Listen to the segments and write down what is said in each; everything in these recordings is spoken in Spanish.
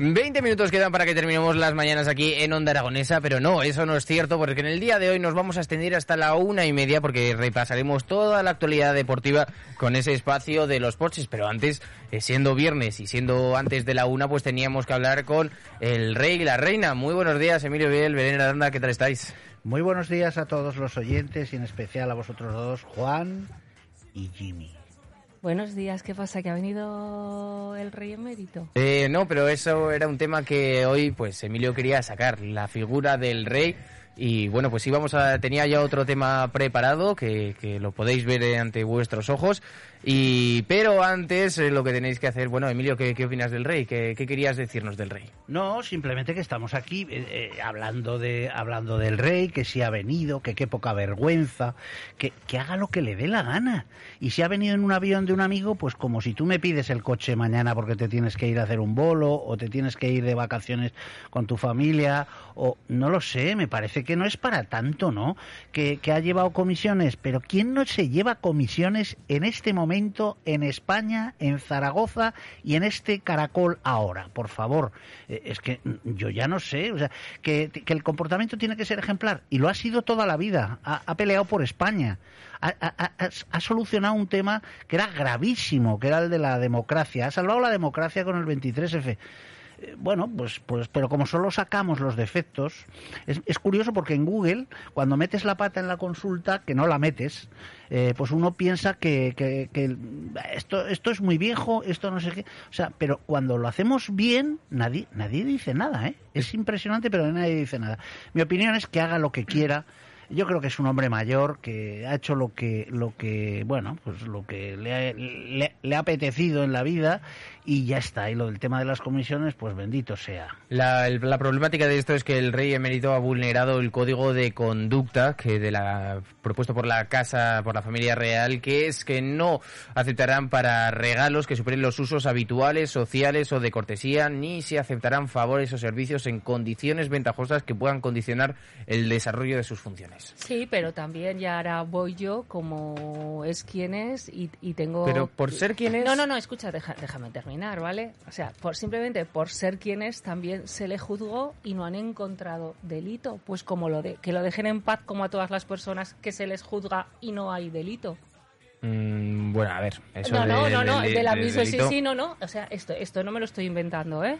20 minutos quedan para que terminemos las mañanas aquí en Onda Aragonesa, pero no, eso no es cierto, porque en el día de hoy nos vamos a extender hasta la una y media, porque repasaremos toda la actualidad deportiva con ese espacio de los porches, pero antes, eh, siendo viernes y siendo antes de la una, pues teníamos que hablar con el rey y la reina. Muy buenos días, Emilio Biel, Belén Aranda, ¿qué tal estáis? Muy buenos días a todos los oyentes y en especial a vosotros dos, Juan y Jimmy. Buenos días, ¿qué pasa? ¿Que ha venido el rey emérito? Eh, no, pero eso era un tema que hoy, pues, Emilio quería sacar, la figura del rey. Y bueno, pues íbamos a, tenía ya otro tema preparado que, que lo podéis ver ante vuestros ojos. Y, pero antes, eh, lo que tenéis que hacer, bueno, Emilio, ¿qué, opinas del rey? ¿Qué, ¿Qué querías decirnos del rey? No, simplemente que estamos aquí eh, eh, hablando de hablando del rey, que si ha venido, que qué poca vergüenza, que, que haga lo que le dé la gana. Y si ha venido en un avión de un amigo, pues como si tú me pides el coche mañana porque te tienes que ir a hacer un bolo o te tienes que ir de vacaciones con tu familia o no lo sé, me parece que no es para tanto, ¿no? Que, que ha llevado comisiones, pero ¿quién no se lleva comisiones en este momento en España, en Zaragoza y en este caracol ahora? Por favor, Eh, es que yo ya no sé, o sea, que, el comportamiento tiene que ser ejemplar y lo ha sido toda la vida, ha, peleado por España. Ha- ha- ha solucionado un tema que era gravísimo, que era el de la democracia. Ha salvado la democracia con el 23F. Eh, Bueno, pues, pues, pero como solo sacamos los defectos, es, es curioso porque en Google, cuando metes la pata en la consulta, que no la metes, eh, pues uno piensa que, que- esto, esto es muy viejo, esto no sé qué. O sea, pero cuando lo hacemos bien, nadie, nadie dice nada, ¿eh? Es impresionante, pero nadie dice nada. Mi opinión es que haga lo que quiera. Yo creo que es un hombre mayor que ha hecho lo que, lo que, bueno, pues lo que le ha, le- le ha apetecido en la vida y ya está. Y lo del tema de las comisiones, pues bendito sea. La, el- la problemática de esto es que el rey emérito ha vulnerado el código de conducta que de la propuesto por la casa, por la familia real, que es que no aceptarán para regalos que superen los usos habituales, sociales o de cortesía, ni se aceptarán favores o servicios en condiciones ventajosas que puedan condicionar el desarrollo de sus funciones. Sí, pero también ya ahora voy yo como es quien es y, y tengo... Pero por ser quien es- No, no, no, escucha, deja- déjame terminar, ¿vale? O sea, por simplemente por ser quien es también se le juzgó y no han encontrado delito. Pues como lo de que lo dejen en paz como a todas las personas que se les juzga y no hay delito. Mm, bueno, a ver, eso no, no, de- no, no, de- de la misma, sí, delito- sí, no, no. O sea, esto, esto no me lo estoy inventando, ¿eh?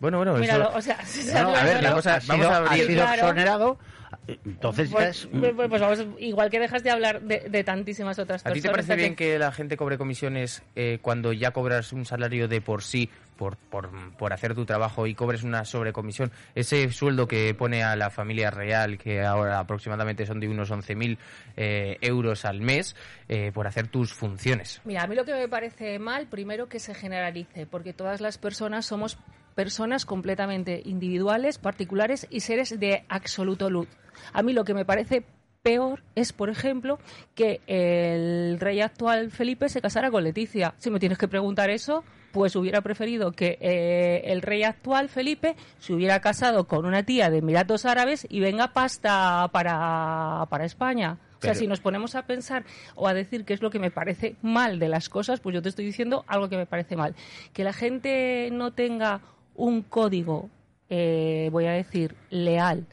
Bueno, bueno, eso- Míralo, o sea, No, a ver, vamos a, Ha vamos sido- a ha abrir. sido Claro. exonerado, entonces ya Pues, es... pues, pues vamos, igual que dejas de hablar de, de tantísimas otras ¿A ti te parece bien que la gente cobre comisiones eh, cuando ya cobras un salario de por sí, por, por, por hacer tu trabajo y cobres una sobrecomisión? Ese sueldo que pone a la familia real, que ahora aproximadamente son de unos 11.000 eh, euros al mes, eh, por hacer tus funciones. Mira, a mí lo que me parece mal, primero que se generalice, porque todas las personas somos personas completamente individuales, particulares y seres de absoluto luz. A mí lo que me parece peor es, por ejemplo, que el rey actual Felipe se casara con Leticia. Si me tienes que preguntar eso, pues hubiera preferido que eh, el rey actual Felipe se hubiera casado con una tía de Emiratos Árabes y venga pasta para, para España. O sea, si nos ponemos a pensar o a decir qué es lo que me parece mal de las cosas, pues yo te estoy diciendo algo que me parece mal. Que la gente no tenga un código, eh, voy a decir, leal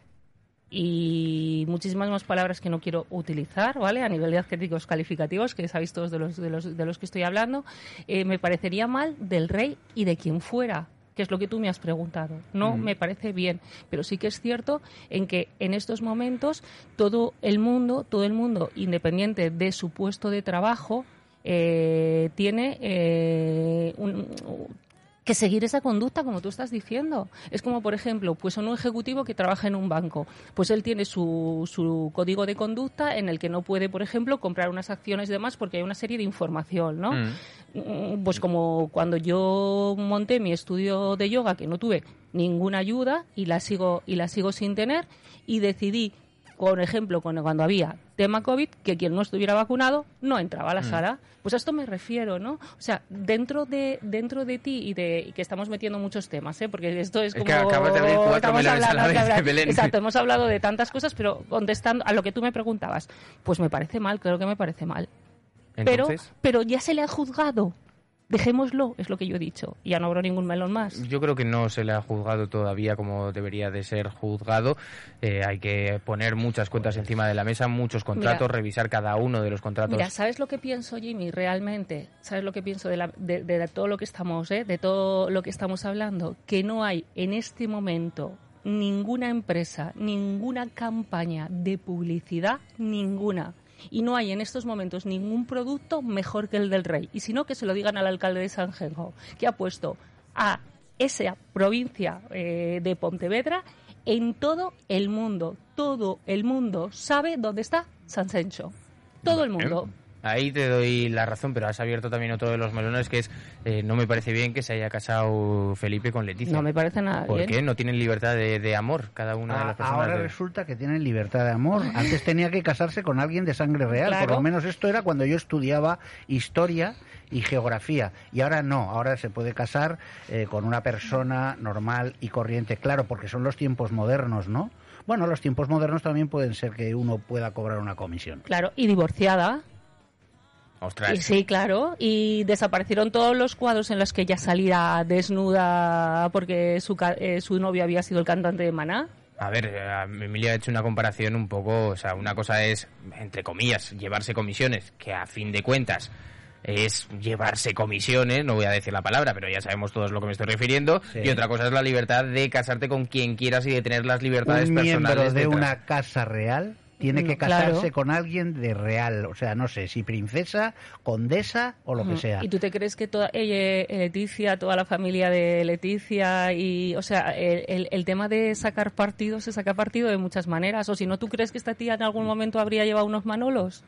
y muchísimas más palabras que no quiero utilizar, ¿vale? A nivel de adjetivos calificativos, que sabéis todos de los, de los, de los que estoy hablando, eh, me parecería mal del rey y de quien fuera. que es lo que tú me has preguntado. No me parece bien, pero sí que es cierto en que en estos momentos todo el mundo, todo el mundo, independiente de su puesto de trabajo, eh, tiene eh, un, que seguir esa conducta, como tú estás diciendo. Es como, por ejemplo, pues un ejecutivo que trabaja en un banco. Pues él tiene su, su código de conducta en el que no puede, por ejemplo, comprar unas acciones de más porque hay una serie de información, ¿no? Mm. Mm, pues como cuando yo monté mi estudio de yoga, que no tuve ninguna ayuda y la sigo, y la sigo sin tener, y decidí por ejemplo, cuando había tema COVID, que quien no estuviera vacunado no entraba a la mm. sala. Pues a esto me refiero, ¿no? O sea, dentro de dentro de ti y de que estamos metiendo muchos temas, ¿eh? Porque esto es, como... Que acabas de abrir cuatro melones a la vez, Belén. Exacto, hemos hablado de tantas cosas, pero contestando a lo que tú me preguntabas, pues me parece mal, creo que me parece mal. Pero, pero ya se le ha juzgado dejémoslo, es lo que yo he dicho. Ya no habrá ningún melón más. Yo creo que no se le ha juzgado todavía como debería de ser juzgado. Eh, hay que poner muchas cuentas encima de la mesa, muchos contratos, revisar cada uno de los contratos. Mira, ¿sabes lo que pienso, Jimmy? Realmente, ¿sabes lo que pienso de, de, todo lo que estamos, eh? de todo lo que estamos hablando? Que no hay en este momento ninguna empresa, ninguna campaña de publicidad, ninguna y no hay en estos momentos ningún producto mejor que el del rey. Y si no, que se lo digan al alcalde de San Genjo, que ha puesto a esa provincia eh, de Pontevedra en todo el mundo. Todo el mundo sabe dónde está San Sencho. Todo el mundo. Ahí te doy la razón, pero has abierto también otro de los melones que es eh, no me parece bien que se haya casado Felipe con Leticia. No me parece nada ¿Por qué? No tienen libertad de, amor cada una de las ah, personas. Ahora resulta que tienen libertad de amor. Antes tenía que casarse con alguien de sangre real. Por lo menos esto era cuando yo estudiaba historia y geografía. Y ahora no, ahora se puede casar eh, con una persona normal y corriente. Claro, porque son los tiempos modernos, ¿no? Bueno, los tiempos modernos también pueden ser que uno pueda cobrar una comisión. Claro, y divorciada. Sí, claro. Y desaparecieron todos los cuadros en los que ella salía desnuda porque su, eh, su novio había sido el cantante de Maná. A ver, eh, Emilia ha hecho una comparación un poco, o sea, una cosa es, entre comillas, llevarse comisiones, que a fin de cuentas es llevarse comisiones, no voy a decir la palabra, pero ya sabemos todos lo que me estoy refiriendo, y otra cosa es la libertad de casarte con quien quieras y de tener las libertades ¿Un personales. de una casa real tiene que casarse con alguien de real, o sea, no sé, si princesa, condesa o lo que sea. ¿Y tú te crees que toda ella, Leticia, toda la familia de Leticia y, o sea, el, el, tema de sacar partido se saca partido de muchas maneras, o si no, ¿tú crees que esta tía en algún momento habría llevado unos manolos?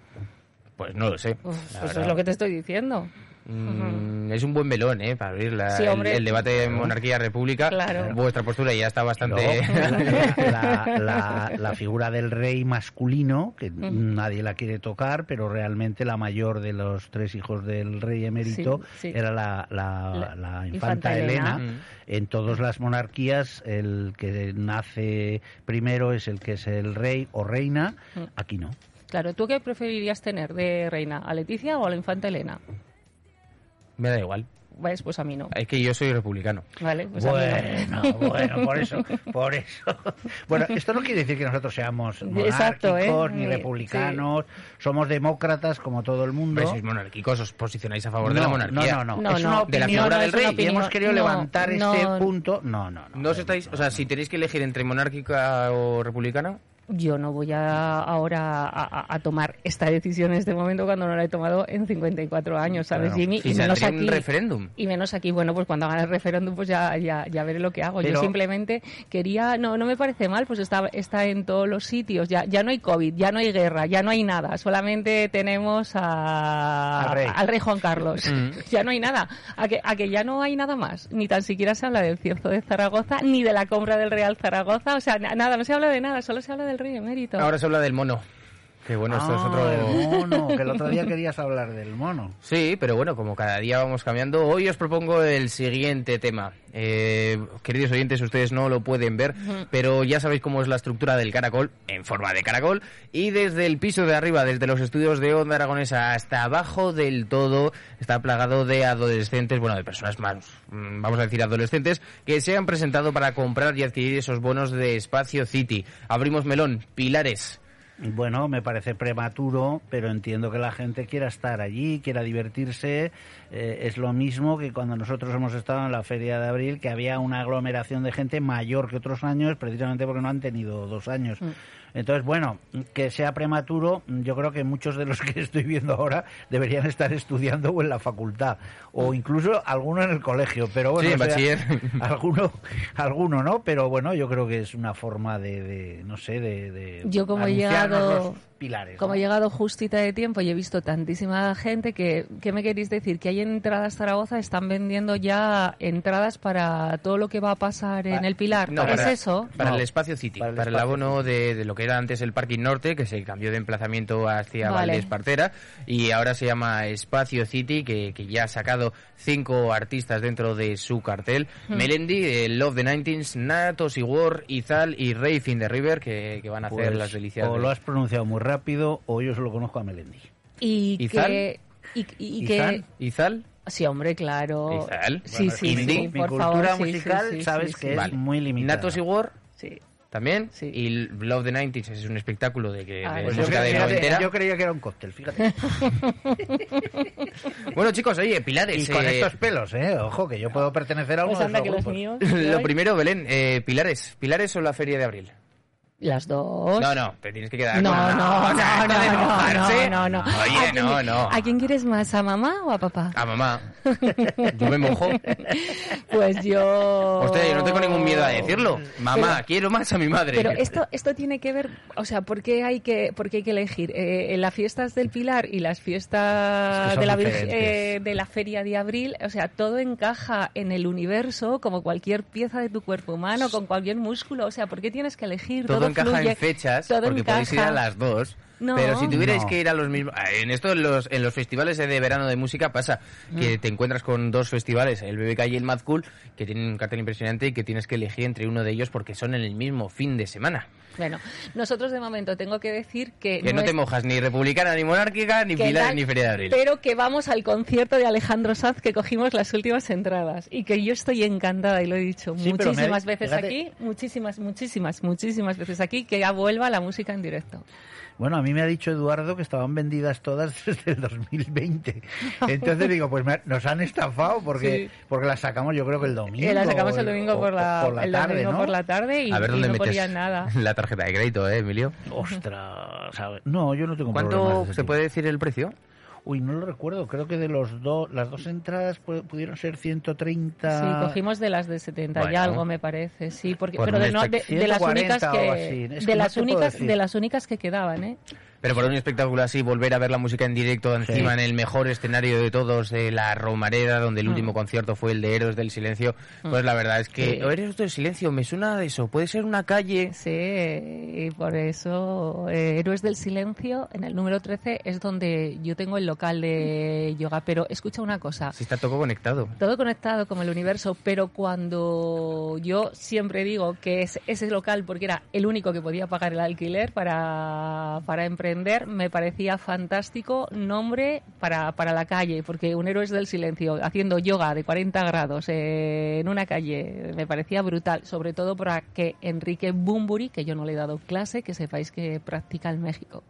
Pues no lo sé. pues es lo que te estoy diciendo. Mm, es un buen melón, ¿eh? Para abrir el, debate de monarquía-república. Vuestra postura ya está bastante... la, figura del rey masculino, que nadie la quiere tocar, pero realmente la mayor de los tres hijos del rey emérito era la, infanta, Elena. En todas las monarquías, el que nace primero es el que es el rey o reina. Aquí no. Claro, ¿tú qué preferirías tener de reina? ¿A Leticia o a la infanta Elena? Me da igual. Pues, pues a mí no. Es que yo soy republicano. Vale, pues bueno, bueno, por eso, por eso. Bueno, esto no quiere decir que nosotros seamos monárquicos ¿eh? ni republicanos. Somos demócratas como todo el mundo. Pero sois monárquicos, os posicionáis a favor de la monarquía. No, no, no. es una de la figura del rey. Y hemos querido levantar este punto. No, no, no. ¿No os estáis, o sea, si tenéis que elegir entre monárquica o republicana, yo no voy a, ahora a, tomar esta decisión en este momento cuando no la he tomado en 54 años, ¿sabes, Jimmy? y menos aquí. referéndum. Y menos aquí, bueno, pues cuando haga el referéndum, pues ya, ya, ya veré lo que hago. Yo simplemente quería, no, no me parece mal, pues está, está en todos los sitios. Ya, ya no hay COVID, ya no hay guerra, ya no hay nada. Solamente tenemos al, rey. Juan Carlos. Mm. Ya no hay nada. A que, a que ya no hay nada más. Ni tan siquiera se habla del cierzo de Zaragoza, ni de la compra del Real Zaragoza. O sea, nada, no se habla de nada, solo se habla del Ahora se habla del mono. Que bueno, esto es ah, otro... El mono, que el otro día querías hablar del mono. Sí, pero bueno, como cada día vamos cambiando, hoy os propongo el siguiente tema. Eh, queridos oyentes, ustedes no lo pueden ver, pero ya sabéis cómo es la estructura del caracol, en forma de caracol, y desde el piso de arriba, desde los estudios de Onda Aragonesa hasta abajo del todo, está plagado de adolescentes, bueno, de personas más, mm, vamos a decir adolescentes, que se han presentado para comprar y adquirir esos bonos de Espacio City. Abrimos melón, pilares Bueno, me parece prematuro, pero entiendo que la gente quiera estar allí, quiera divertirse. Eh, es lo mismo que cuando nosotros hemos estado en la Feria de Abril, que había una aglomeración de gente mayor que otros años, precisamente porque no han tenido dos años. Mm. Entonces, bueno, que sea prematuro, yo creo que muchos de los que estoy viendo ahora deberían estar estudiando o en la facultad, o incluso alguno en el colegio, pero bueno, Sí, o sea, bachiller. alguno, alguno, ¿no? Pero bueno, yo creo que es una forma de, de, no sé, de, de Yo como he llegado- los pilares. Como ¿no? he llegado justita de tiempo y he visto tantísima gente que, ¿qué me queréis decir? Que hay en entradas Zaragoza, están vendiendo ya entradas para todo lo que va a pasar en el Pilar. No, ¿Es para, eso? Para No, el espacio City, para para el el, espacio abono de, de lo que era antes el Parking Norte, que se cambió de emplazamiento hacia Vale. Valdés Partera, y ahora se llama Espacio City, que, que ya ha sacado cinco artistas dentro de su cartel. Hmm. Melendi, eh, Love the 90s, Natos y War, Izal y Rave in the River, que, que van a hacer Pues, las delicias. O de- lo has pronunciado muy rápido, o yo solo conozco a Melendi. Y ¿Izal? que... Y, y ¿Izal? que... ¿Izal? Sí, hombre, claro. Izal. Sí, Bueno, sí, indie. sí, Mi por cultura favor, sí, musical, sí, sí, sabes sí, que sí. es Vale. muy limitada. Natos y War Sí. También. Sí. Y Love the 90s es un espectáculo de, que, Ah, de pues yo, música creía, de noventera. yo creía que era un cóctel, fíjate. Bueno, chicos, oye, Pilares. Y con eh, estos pelos, ¿eh? Ojo, que yo puedo pertenecer a uno Pues de esos que los grupos. míos. Lo primero, Belén, eh, Pilares. ¿Pilares o la Feria de Abril? Las dos. No, no, te tienes que quedar No, con no, no, no, no, no, no, no. Oye, ¿A quién- no, no. ¿A quién quieres más? ¿A mamá o a papá? A mamá. Yo me mojo. Pues yo... Hostia, yo no tengo ningún miedo a decirlo. Mamá, quiero más a mi madre. Pero esto, esto tiene que ver, o sea, ¿por qué hay que, por qué hay que elegir? Eh, en las fiestas del Pilar y las Es fiestas que de, la eh, de la Feria de Abril, o sea, todo encaja en el universo como cualquier pieza de tu cuerpo humano, con cualquier músculo, o sea, ¿por qué tienes que elegir? todo, Todo, encaja fluye, en fechas, porque podéis ir a las dos. No. Pero si tuvierais No. que ir a los mismos... En esto, en los, en los festivales de verano de música pasa Mm. que te encuentras con dos festivales, el BBK y el Mad Cool, que tienen un cartel impresionante y que tienes que elegir entre uno de ellos porque son en el mismo fin de semana. Bueno, nosotros de momento tengo que decir que... Que no te es- mojas ni republicana, ni monárquica, ni Pilar, tal, ni Feria de Abril. Pero que vamos al concierto de Alejandro Sanz que cogimos las últimas entradas y que yo estoy encantada y lo he dicho Sí, pero me muchísimas veces fíjate- aquí, muchísimas, muchísimas, muchísimas veces aquí que ya vuelva la música en directo. Bueno, a mí me ha dicho Eduardo que estaban vendidas todas desde el 2020. Entonces digo, pues me- nos han estafado porque, Sí. porque las sacamos yo creo que el domingo. Eh, la sacamos o el domingo o- por la, por la el tarde, domingo ¿no? por la tarde y, a ver y dónde no metes ponían nada. la tarjeta de crédito, ¿eh, Emilio? Ostras, no, yo no tengo ¿Cuánto se tipo. puede decir el precio? Uy, no lo recuerdo. Creo que de los dos, las dos entradas pu- pudieron ser 130. Sí, cogimos de las de 70 y algo me parece, sí, porque Por pero de, no, de, las 140 únicas que de no las únicas de las únicas que quedaban, ¿eh? Pero por un espectáculo así, volver a ver la música en directo encima en el mejor escenario de todos, de la Romareda, donde el último concierto fue el de Héroes del Silencio, pues la verdad es que Sí. Héroes del Silencio, me suena de eso, puede ser una calle. Sí, y por eso eh, Héroes del Silencio, en el número 13, es donde yo tengo el local de yoga. Pero escucha una cosa, Si está todo conectado. todo conectado con el universo, pero cuando yo siempre digo que es ese local, porque era el único que podía pagar el alquiler para, para me parecía fantástico nombre para, para la calle, porque un Héroes del Silencio haciendo yoga de 40 grados eh, en una calle me parecía brutal, sobre todo para que Enrique Bumburi, que yo no le he dado clase, que sepáis que practica en México.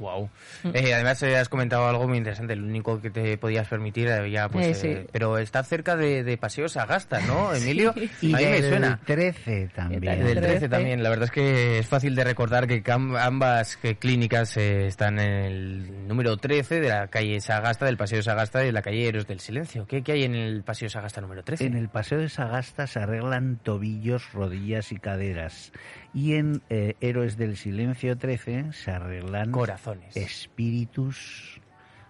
Wow. Eh, además, eh, has comentado algo muy interesante. El único que te podías permitir eh, ya, pues. Sí. pero está cerca de, de Paseos Agasta, ¿no, Emilio? Y A mí me del suena. 13 tal? también. Del 13 13. también. La verdad es que es fácil de recordar que ambas clínicas están en el número 13 de la calle Sagasta, del Paseo Sagasta y de la calle Héroes del Silencio. ¿Qué, qué hay en el Paseo Sagasta número 13? En el paseo de Sagasta se arreglan tobillos, rodillas y caderas. Y en Héroes del Silencio 13 se arreglan Corazones. espíritus,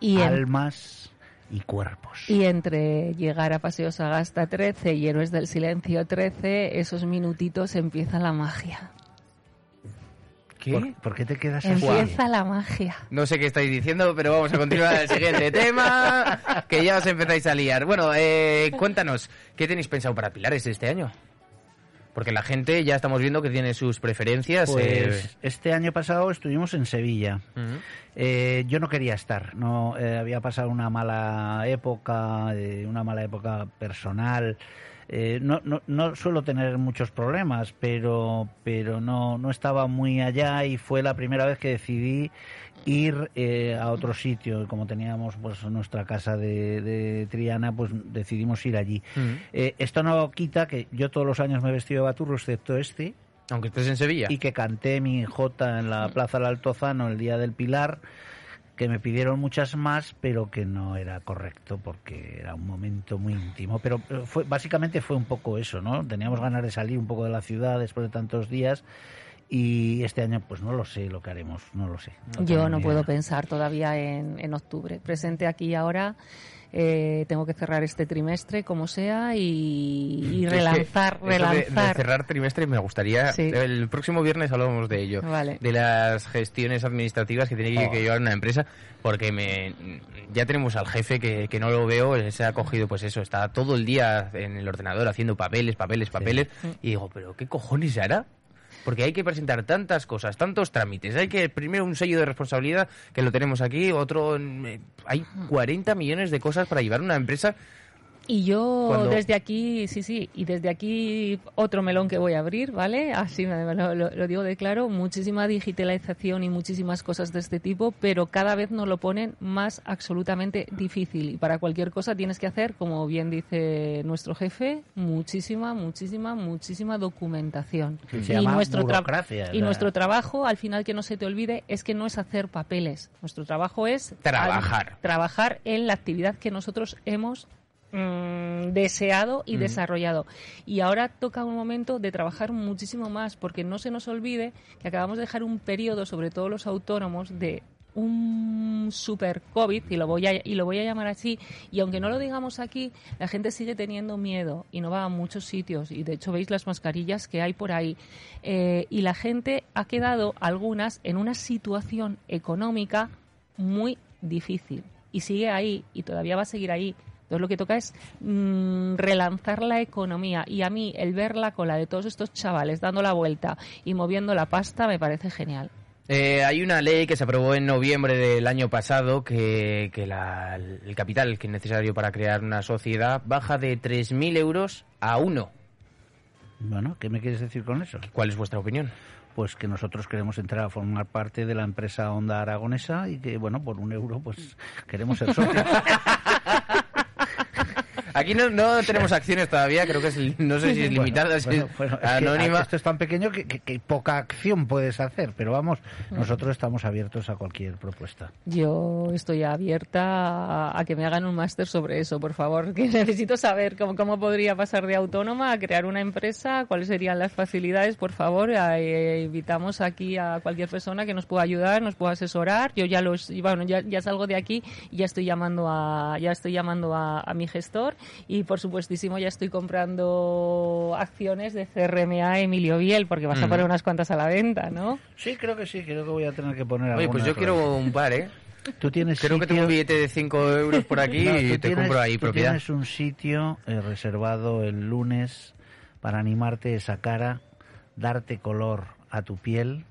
Y en- almas y cuerpos. Y entre llegar a Paseos Agasta 13 y Héroes del Silencio 13, esos minutitos empieza la magia. ¿Qué? ¿Por, por qué te quedas así? Empieza la magia. No sé qué estáis diciendo, pero vamos a continuar al siguiente tema, que ya os empezáis a liar. Bueno, eh, cuéntanos, ¿qué tenéis pensado para Pilares este año? Porque la gente ya estamos viendo que tiene sus preferencias. Pues eh, este año pasado estuvimos en Sevilla. Eh, yo no quería estar, no eh, había pasado una mala época, eh, una mala época personal. Eh, no, no, no suelo tener muchos problemas, pero, pero no, no estaba muy allá y fue la primera vez que decidí ir eh, a otro sitio. Como teníamos pues nuestra casa de, de Triana, pues decidimos ir allí. Eh, esto no quita que yo todos los años me he vestido de baturro, excepto este, Aunque estés en Sevilla. y que canté mi jota en la Plaza del Altozano el día del Pilar, que me pidieron muchas más, pero que no era correcto porque era un momento muy íntimo. Pero fue, básicamente fue un poco eso, ¿no? Teníamos ganas de salir un poco de la ciudad después de tantos días y este año pues no lo sé lo que haremos, no lo sé. No Yo no puedo pensar todavía en, en octubre. Presente aquí y ahora. eh, tengo que cerrar este trimestre como sea y, y Es que relanzar, de- relanzar. De, cerrar trimestre me gustaría. Sí. El próximo viernes hablamos de ello. Vale. De las gestiones administrativas que tiene que, Oh. que llevar una empresa. Porque me, ya tenemos al jefe que, que no lo veo. Se ha cogido, pues eso, está todo el día en el ordenador haciendo papeles, papeles, papeles. Y digo, ¿pero qué cojones hará? Porque hay que presentar tantas cosas, tantos trámites. Hay que, primero, un sello de responsabilidad, que lo tenemos aquí. Otro, eh, hay 40 millones de cosas para llevar una empresa. Y yo Cuando- desde aquí, sí, sí, y desde aquí otro melón que voy a abrir, ¿vale? Así me- lo, digo de claro, muchísima digitalización y muchísimas cosas de este tipo, pero cada vez nos lo ponen más absolutamente difícil. Y para cualquier cosa tienes que hacer, como bien dice nuestro jefe, muchísima, muchísima, muchísima documentación. Llama nuestro, burocracia, y la- nuestro trabajo, al final que no se te olvide, es que no es hacer papeles. Nuestro trabajo es Trabajar. trabajar en la actividad que nosotros hemos mm, deseado y desarrollado. Y ahora toca un momento de trabajar muchísimo más, porque no se nos olvide que acabamos de dejar un periodo, sobre todo los autónomos, de un super COVID, y lo voy a, y lo voy a llamar así, y aunque no lo digamos aquí, la gente sigue teniendo miedo y no va a muchos sitios, y de hecho veis las mascarillas que hay por ahí, Eh, y la gente ha quedado, algunas, en una situación económica muy difícil, y sigue ahí, y todavía va a seguir ahí. Entonces lo que toca es mm, relanzar la economía, y a mí el ver la cola de todos estos chavales dando la vuelta y moviendo la pasta me parece genial. Eh, hay una ley que se aprobó en noviembre del año pasado que, que la- el capital que es necesario para crear una sociedad baja de 3.000 euros a 1. Bueno, ¿qué me quieres decir con eso? ¿Cuál es vuestra opinión? Pues que nosotros queremos entrar a formar parte de la empresa Onda Aragonesa y que, bueno, por un euro, pues queremos ser socios. Aquí no, no tenemos acciones todavía, creo que es, no sé si es Bueno, limitada, bueno, es que anónima. esto es tan pequeño que, que- que poca acción puedes hacer, pero vamos, nosotros estamos abiertos a cualquier propuesta. Yo estoy abierta a, a que me hagan un máster sobre eso, por favor, que necesito saber cómo, cómo podría pasar de autónoma a crear una empresa, cuáles serían las facilidades, por favor. eh, invitamos aquí a cualquier persona que nos pueda ayudar, nos pueda asesorar. Yo ya los, y bueno, ya, ya salgo de aquí y ya estoy llamando a, ya estoy llamando a, a mi gestor y por supuestísimo ya estoy comprando acciones de CRMA Emilio Biel porque vas a poner unas cuantas a la venta, ¿no? Sí, creo que sí, creo que voy a tener que poner Oye, pues yo quiero un par, ¿eh? Tú tienes Creo que tengo sitio- un billete de 5 euros por aquí No, y te tienes- compro ahí tú propiedad. Tienes un sitio eh, reservado el lunes para animarte esa cara, darte color a tu piel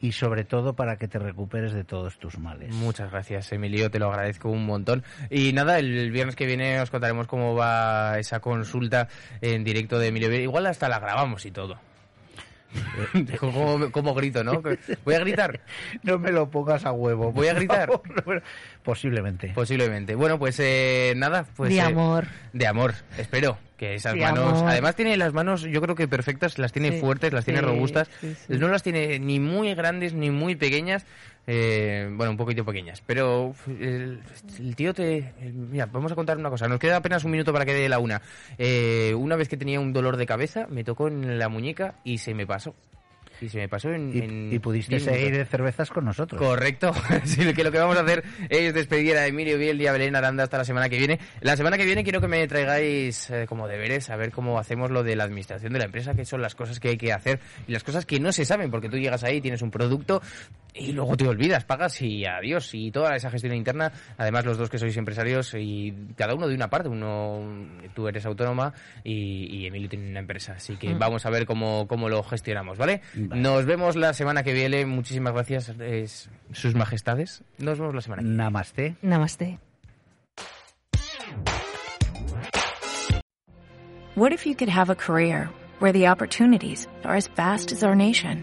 y sobre todo para que te recuperes de todos tus males. Muchas gracias, Emilio, te lo agradezco un montón. Y nada, el viernes que viene os contaremos cómo va esa consulta en directo de Emilio. Igual hasta la grabamos y todo. como, como grito, ¿no? Voy a gritar. No me lo pongas a huevo. ¿Voy a gritar? favor. Posiblemente. Posiblemente. Bueno, pues eh, nada. Pues, de eh, amor. de amor, espero. Que esas De manos. amor. Además, tiene las manos, yo creo que perfectas, las tiene Sí, fuertes, las tiene sí, robustas. sí, sí. No las tiene ni muy grandes ni muy pequeñas. Eh, bueno, un poquito pequeñas. Pero el, el tío te. el- mira, vamos a contar una cosa. Nos queda apenas un minuto para que dé la una. Eh, una vez que tenía un dolor de cabeza, me tocó en la muñeca y se me pasó. Y se me pasó en. Y, en y pudiste 10 minutos. seguir de cervezas con nosotros. Correcto. Así que lo que vamos a hacer es despedir a Emilio Biel y a Belén Aranda hasta la semana que viene. La semana que viene quiero que me traigáis eh, como deberes a ver cómo hacemos lo de la administración de la empresa, qué son las cosas que hay que hacer y las cosas que no se saben, porque tú llegas ahí, tienes un producto y luego te olvidas, pagas y adiós. Y toda esa gestión interna, además los dos que sois empresarios y cada uno de una parte, uno tú eres autónoma y, y Emilio tiene una empresa. Así que Mm. vamos a ver cómo, cómo lo gestionamos, ¿vale? Vale. Nos vemos la semana que viene. Muchísimas gracias, es- sus majestades. Nos vemos la semana que viene. Namaste. Namaste. What if you could have a career where the opportunities are as vast as our nation,